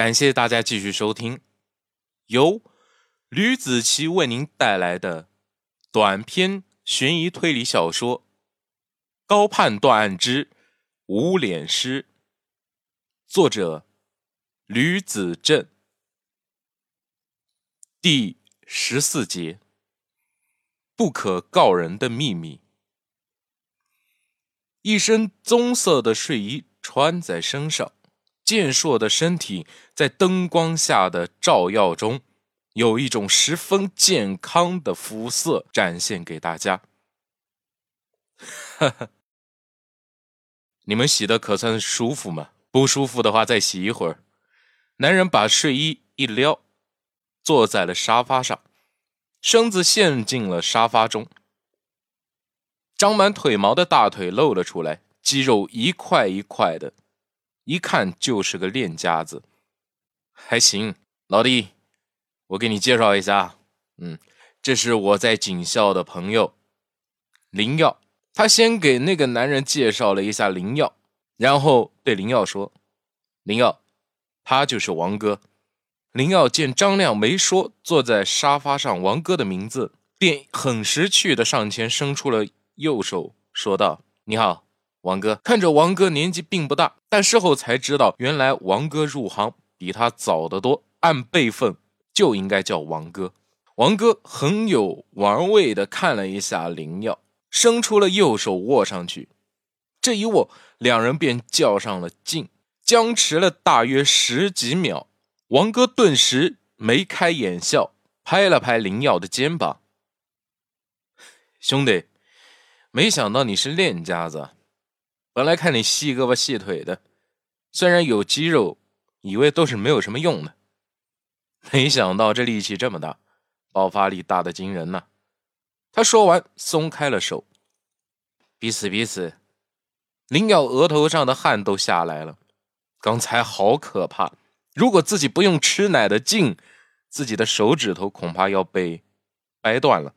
感谢大家继续收听，由吕子奇为您带来的短篇悬疑推理小说《高判断案之无脸师》，作者吕子正，第十四节：不可告人的秘密。一身棕色的睡衣穿在身上。健硕的身体在灯光下的照耀中，有一种十分健康的肤色展现给大家。你们洗的可算舒服吗？不舒服的话再洗一会儿。男人把睡衣一撩，坐在了沙发上，身子陷进了沙发中，长满腿毛的大腿露了出来，肌肉一块一块的。一看就是个练家子，还行，老弟，我给你介绍一下，嗯，这是我在警校的朋友林耀。他先给那个男人介绍了一下林耀，然后对林耀说：“林耀，他就是王哥。”林耀见张亮没说坐在沙发上王哥的名字，便很识趣的上前伸出了右手，说道：“你好。”王哥看着王哥年纪并不大，但事后才知道，原来王哥入行比他早得多，按辈分就应该叫王哥。王哥很有玩味的看了一下灵药，伸出了右手握上去，这一握，两人便较上了劲，僵持了大约十几秒。王哥顿时眉开眼笑，拍了拍灵药的肩膀：“兄弟，没想到你是练家子。”本来看你细胳膊细腿的，虽然有肌肉，以为都是没有什么用的，没想到这力气这么大，爆发力大的惊人呐！他说完，松开了手。彼此彼此，林耀额头上的汗都下来了。刚才好可怕，如果自己不用吃奶的劲，自己的手指头恐怕要被掰断了。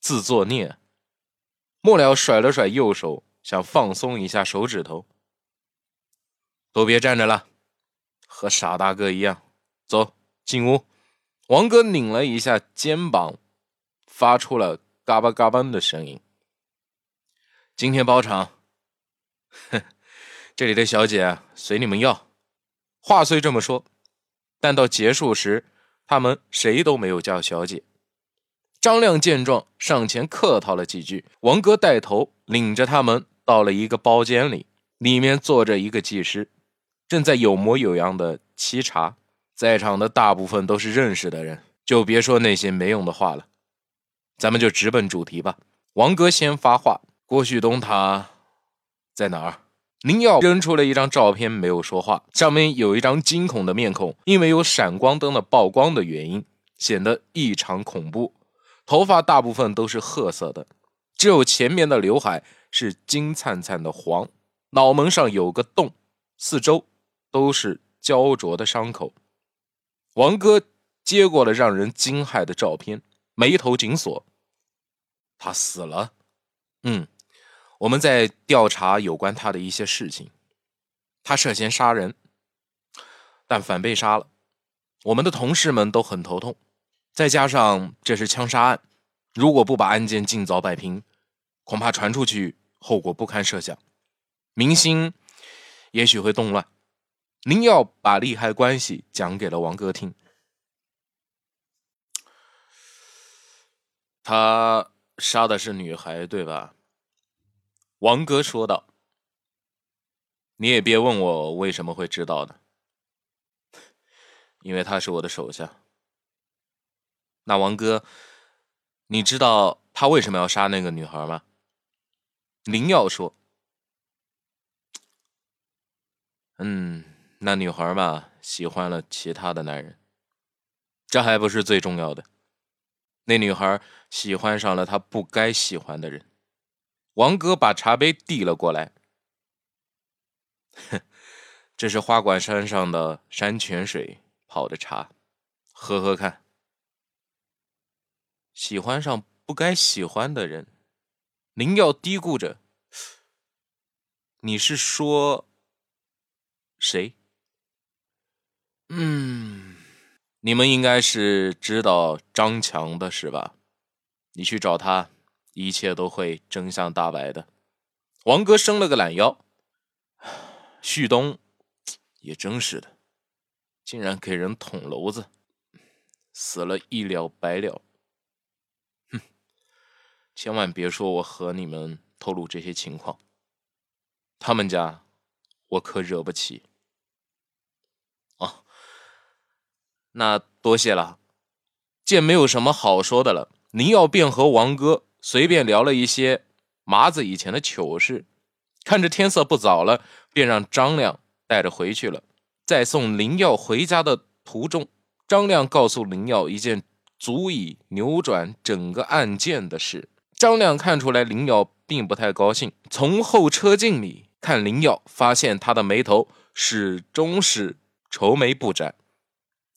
自作孽！末了甩了甩右手。想放松一下手指头，都别站着了，和傻大哥一样。走进屋。王哥拧了一下肩膀，发出了嘎巴嘎巴的声音。今天包场，这里的小姐随你们要。话虽这么说，但到结束时，他们谁都没有叫小姐。张亮见状，上前客套了几句。王哥带头领着他们。到了一个包间里，里面坐着一个技师，正在有模有样的沏茶。在场的大部分都是认识的人，就别说那些没用的话了。咱们就直奔主题吧。王哥先发话：“郭旭东他在哪儿？”林耀扔出了一张照片，没有说话。上面有一张惊恐的面孔，因为有闪光灯的曝光的原因，显得异常恐怖。头发大部分都是褐色的，只有前面的刘海。是金灿灿的黄，脑门上有个洞，四周都是焦灼的伤口。王哥接过了让人惊骇的照片，眉头紧锁。他死了。嗯，我们在调查有关他的一些事情。他涉嫌杀人，但反被杀了。我们的同事们都很头痛，再加上这是枪杀案，如果不把案件尽早摆平，恐怕传出去。后果不堪设想，明星也许会动乱。您要把利害关系讲给了王哥听。他杀的是女孩，对吧？王哥说道。你也别问我为什么会知道的，因为他是我的手下。那王哥，你知道他为什么要杀那个女孩吗？林耀说：“嗯，那女孩嘛，喜欢了其他的男人，这还不是最重要的。那女孩喜欢上了她不该喜欢的人。”王哥把茶杯递了过来，“哼，这是花果山上的山泉水泡的茶，喝喝看。喜欢上不该喜欢的人。”林耀嘀咕着：“你是说谁？”嗯，你们应该是知道张强的是吧？你去找他，一切都会真相大白的。王哥伸了个懒腰，旭东也真是的，竟然给人捅娄子，死了一了百了。千万别说我和你们透露这些情况，他们家我可惹不起。哦，那多谢了。见没有什么好说的了，林耀便和王哥随便聊了一些麻子以前的糗事。看着天色不早了，便让张亮带着回去了。在送林耀回家的途中，张亮告诉林耀一件足以扭转整个案件的事。张亮看出来林耀并不太高兴，从后车镜里看林耀，发现他的眉头始终是。愁眉不展，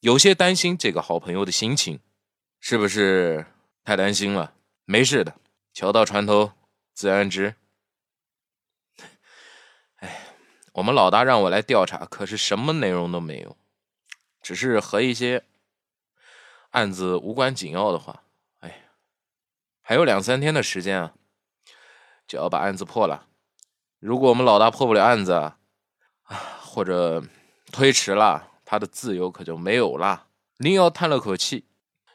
有些担心这个好朋友的心情，是不是太担心了？没事的，桥到船头自然直。哎，我们老大让我来调查，可是什么内容都没有，只是和一些案子无关紧要的话。还有两三天的时间啊，就要把案子破了。如果我们老大破不了案子啊，或者……推迟了，他的自由可就没有了。林瑶叹了口气。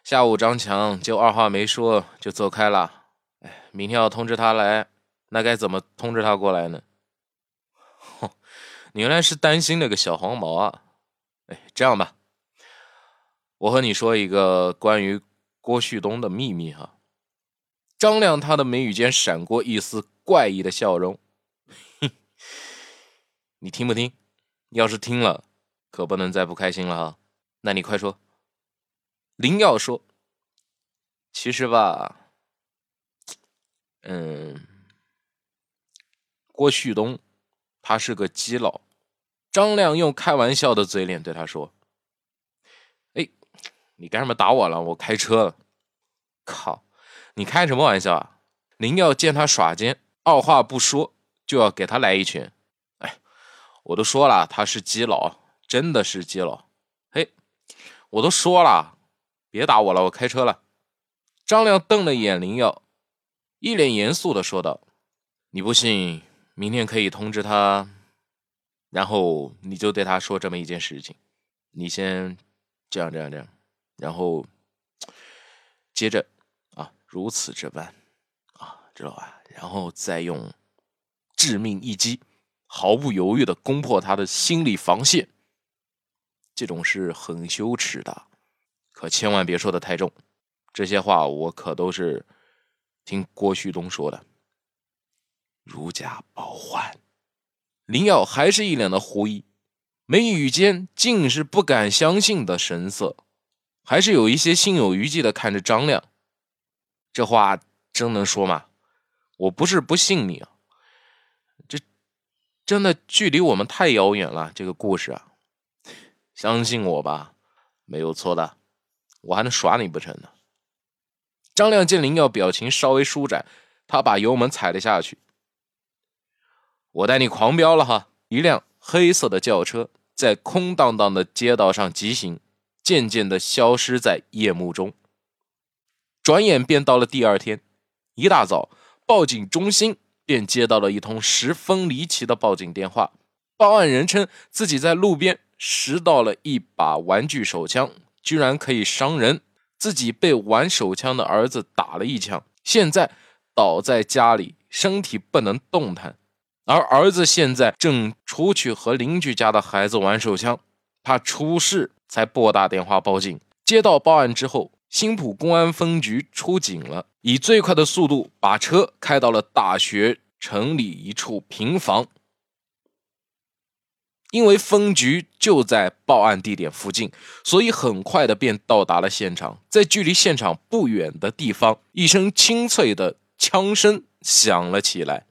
下午张强就二话没说就走开了。哎，明天要通知他来，那该怎么通知他过来呢？哼，你原来是担心那个小黄毛啊？哎，这样吧，我和你说一个关于郭旭东的秘密哈。张亮他的眉宇间闪过一丝怪异的笑容。你听不听？要是听了，可不能再不开心了哈。那你快说。林耀说：“其实吧，嗯，郭旭东他是个基佬。”张亮用开玩笑的嘴脸对他说：“哎，你干什么打我了？我开车了。”靠，你开什么玩笑啊？林耀见他耍奸，二话不说就要给他来一拳。哎我都说了，他是基佬，真的是基佬。嘿，我都说了，别打我了，我开车了。张亮瞪了眼林耀，一脸严肃的说道：“你不信，明天可以通知他，然后你就对他说这么一件事情。你先这样这样这样，然后接着啊，如此这般啊，知道吧？然后再用致命一击。”毫不犹豫的攻破他的心理防线，这种事很羞耻的，可千万别说的太重。这些话我可都是听郭旭东说的。如假包换，林耀还是一脸的狐疑，眉宇间尽是不敢相信的神色，还是有一些心有余悸的看着张亮。这话真能说吗？我不是不信你啊。真的距离我们太遥远了，这个故事啊，相信我吧，没有错的，我还能耍你不成呢？张亮见林耀表情稍微舒展，他把油门踩了下去。我带你狂飙了哈！一辆黑色的轿车在空荡荡的街道上疾行，渐渐的消失在夜幕中。转眼便到了第二天，一大早，报警中心。便接到了一通十分离奇的报警电话。报案人称自己在路边拾到了一把玩具手枪，居然可以伤人。自己被玩手枪的儿子打了一枪，现在倒在家里，身体不能动弹。而儿子现在正出去和邻居家的孩子玩手枪，怕出事才拨打电话报警。接到报案之后。新浦公安分局出警了，以最快的速度把车开到了大学城里一处平房。因为分局就在报案地点附近，所以很快的便到达了现场。在距离现场不远的地方，一声清脆的枪声响了起来。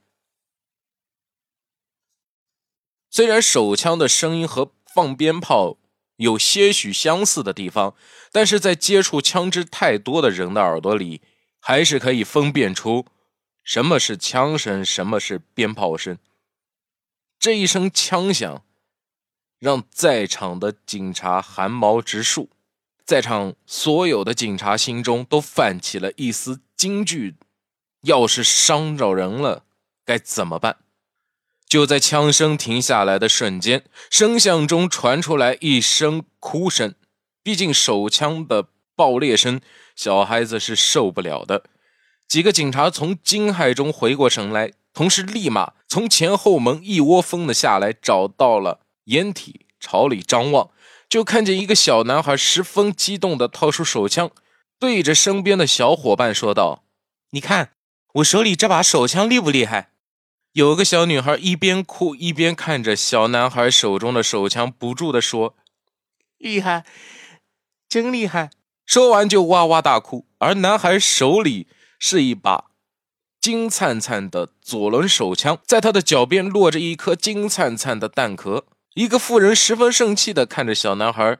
虽然手枪的声音和放鞭炮。有些许相似的地方，但是在接触枪支太多的人的耳朵里，还是可以分辨出什么是枪声，什么是鞭炮声。这一声枪响，让在场的警察汗毛直竖，在场所有的警察心中都泛起了一丝惊惧：要是伤着人了，该怎么办？就在枪声停下来的瞬间，声响中传出来一声哭声。毕竟手枪的爆裂声，小孩子是受不了的。几个警察从惊骇中回过神来，同时立马从前后门一窝蜂的下来，找到了掩体，朝里张望，就看见一个小男孩十分激动的掏出手枪，对着身边的小伙伴说道：“你看我手里这把手枪厉不厉害？”有个小女孩一边哭一边看着小男孩手中的手枪，不住地说：“厉害，真厉害！”说完就哇哇大哭。而男孩手里是一把金灿灿的左轮手枪，在他的脚边落着一颗金灿灿的弹壳。一个妇人十分生气的看着小男孩：“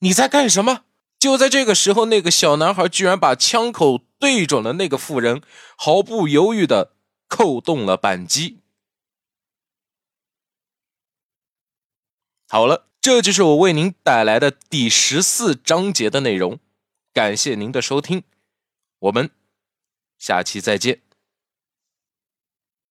你在干什么？”就在这个时候，那个小男孩居然把枪口对准了那个妇人，毫不犹豫地。扣动了扳机。好了，这就是我为您带来的第十四章节的内容。感谢您的收听，我们下期再见。